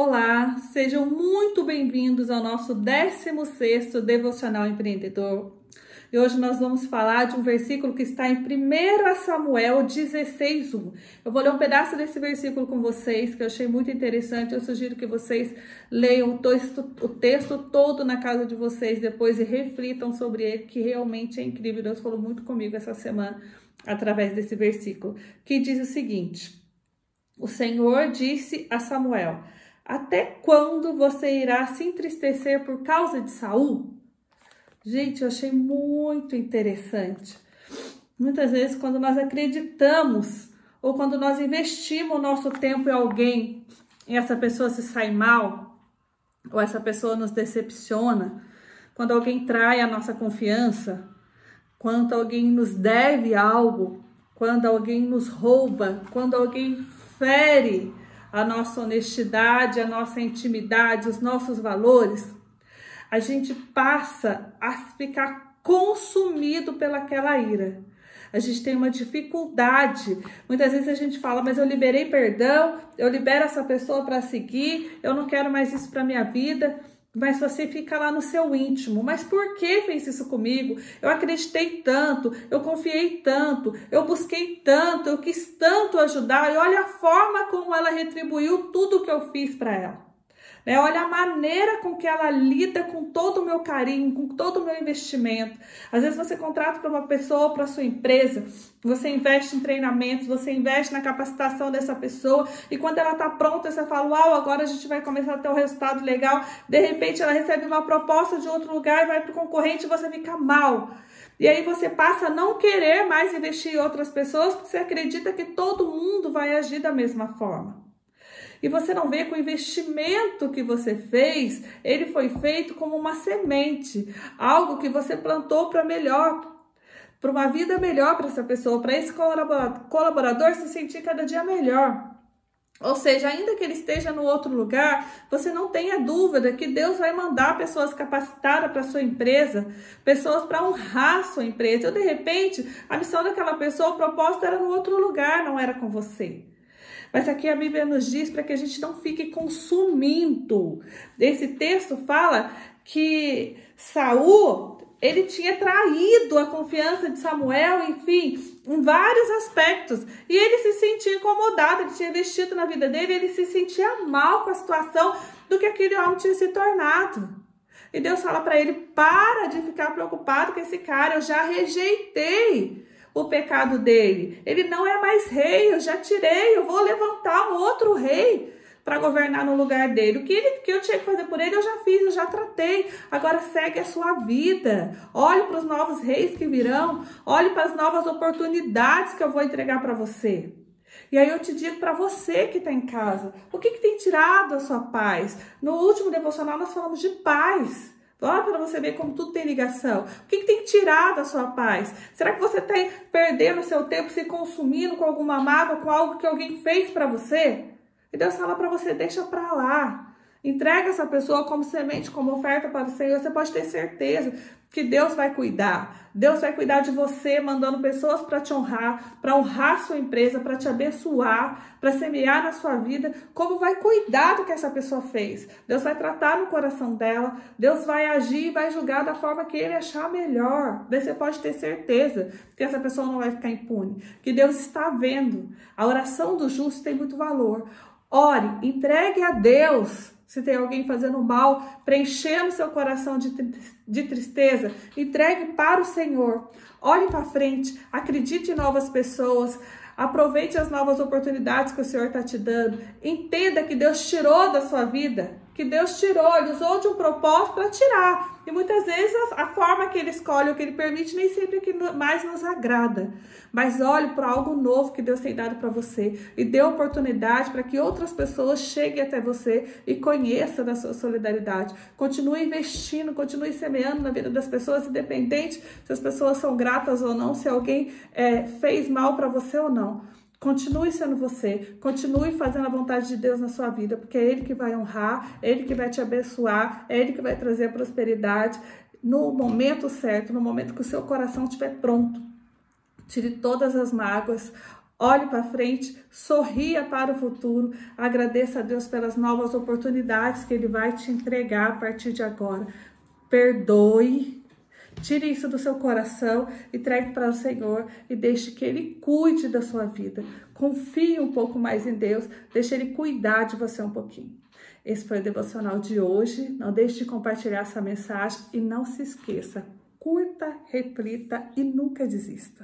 Olá, sejam muito bem-vindos ao nosso 16º Devocional Empreendedor. E hoje nós vamos falar de um versículo que está em 1 Samuel 16:1. Eu vou ler um pedaço desse versículo com vocês, que eu achei muito interessante. Eu sugiro que vocês leiam o texto, o texto todo na casa de vocês depois e reflitam sobre ele, que realmente é incrível. Deus falou muito comigo essa semana através desse versículo, que diz o seguinte: O Senhor disse a Samuel: Até quando você irá se entristecer por causa de Saul? Gente, eu achei muito interessante. Muitas vezes, quando nós acreditamos ou quando nós investimos o nosso tempo em alguém e essa pessoa se sai mal, ou essa pessoa nos decepciona, quando alguém trai a nossa confiança, quando alguém nos deve algo, quando alguém nos rouba, quando alguém fere a nossa honestidade, a nossa intimidade, os nossos valores, a gente passa a ficar consumido pelaquela ira. A gente tem uma dificuldade. Muitas vezes a gente fala, mas eu liberei perdão, eu libero essa pessoa para seguir, eu não quero mais isso para minha vida. Mas você fica lá no seu íntimo. Mas por que fez isso comigo? Eu acreditei tanto, eu confiei tanto, eu busquei tanto, eu quis tanto ajudar. E olha a forma como ela retribuiu tudo que eu fiz para ela. Né? Olha a maneira com que ela lida com todo o meu carinho, com todo o meu investimento. Às vezes você contrata para uma pessoa, para sua empresa, você investe em treinamentos, você investe na capacitação dessa pessoa e quando ela está pronta, você fala: Uau, agora a gente vai começar a ter um resultado legal. De repente, ela recebe uma proposta de outro lugar, vai para o concorrente e você fica mal. E aí você passa a não querer mais investir em outras pessoas porque você acredita que todo mundo vai agir da mesma forma. E você não vê que o investimento que você fez, ele foi feito como uma semente, algo que você plantou para melhor, para uma vida melhor para essa pessoa, para esse colaborador se sentir cada dia melhor. Ou seja, ainda que ele esteja no outro lugar, você não tenha dúvida que Deus vai mandar pessoas capacitadas para sua empresa, pessoas para honrar sua empresa. Ou de repente, a missão daquela pessoa, o propósito era no outro lugar, não era com você. Mas aqui a Bíblia nos diz para que a gente não fique consumindo. Esse texto fala que Saul ele tinha traído a confiança de Samuel, enfim, em vários aspectos. E ele se sentia incomodado, ele tinha investido na vida dele, ele se sentia mal com a situação do que aquele homem tinha se tornado. E Deus fala para ele: para de ficar preocupado com esse cara, eu já rejeitei o pecado dele. Ele não é mais rei, eu já tirei, eu vou levantar um outro rei para governar no lugar dele. O que, ele, que eu tinha que fazer por ele, eu já fiz, eu já tratei. Agora segue a sua vida. Olhe para os novos reis que virão, olhe para as novas oportunidades que eu vou entregar para você. E aí eu te digo para você que está em casa, o que, que tem tirado a sua paz? No último devocional nós falamos de paz. Olha para você ver como tudo tem ligação. O que, que tem tirado a sua paz? Será que você está perdendo seu tempo se consumindo com alguma mágoa, com algo que alguém fez para você? E Deus fala para você, deixa para lá. Entrega essa pessoa como semente, como oferta para o Senhor. Você pode ter certeza que Deus vai cuidar. Deus vai cuidar de você, mandando pessoas para te honrar, para honrar sua empresa, para te abençoar, para semear na sua vida. Como vai cuidar do que essa pessoa fez? Deus vai tratar no coração dela. Deus vai agir e vai julgar da forma que ele achar melhor. Você pode ter certeza que essa pessoa não vai ficar impune. Que Deus está vendo. A oração do justo tem muito valor. Ore, entregue a Deus se tem alguém fazendo mal, preenchendo seu coração de, de tristeza, entregue para o Senhor. Olhe para frente, acredite em novas pessoas, aproveite as novas oportunidades que o Senhor está te dando. Entenda que Deus tirou da sua vida que Deus tirou, ele usou de um propósito para tirar. E muitas vezes a, a, forma que ele escolhe, o que ele permite, nem sempre é que mais nos agrada. Mas olhe para algo novo que Deus tem dado para você e dê oportunidade para que outras pessoas cheguem até você e conheçam da sua solidariedade. Continue investindo, continue semeando na vida das pessoas, independente se as pessoas são gratas ou não, se alguém é, fez mal para você ou não. Continue sendo você, continue fazendo a vontade de Deus na sua vida, porque é Ele que vai honrar, é Ele que vai te abençoar, é Ele que vai trazer prosperidade no momento certo, no momento que o seu coração estiver pronto. Tire todas as mágoas, Olhe para frente, sorria para o futuro, agradeça a Deus pelas novas oportunidades que Ele vai te entregar a partir de agora. Perdoe, tire isso do seu coração e traga para o Senhor e deixe que Ele cuide da sua vida. Confie um pouco mais em Deus, deixe Ele cuidar de você um pouquinho. Esse foi o devocional de hoje. Não deixe de compartilhar essa mensagem e não se esqueça, curta, reflita e nunca desista.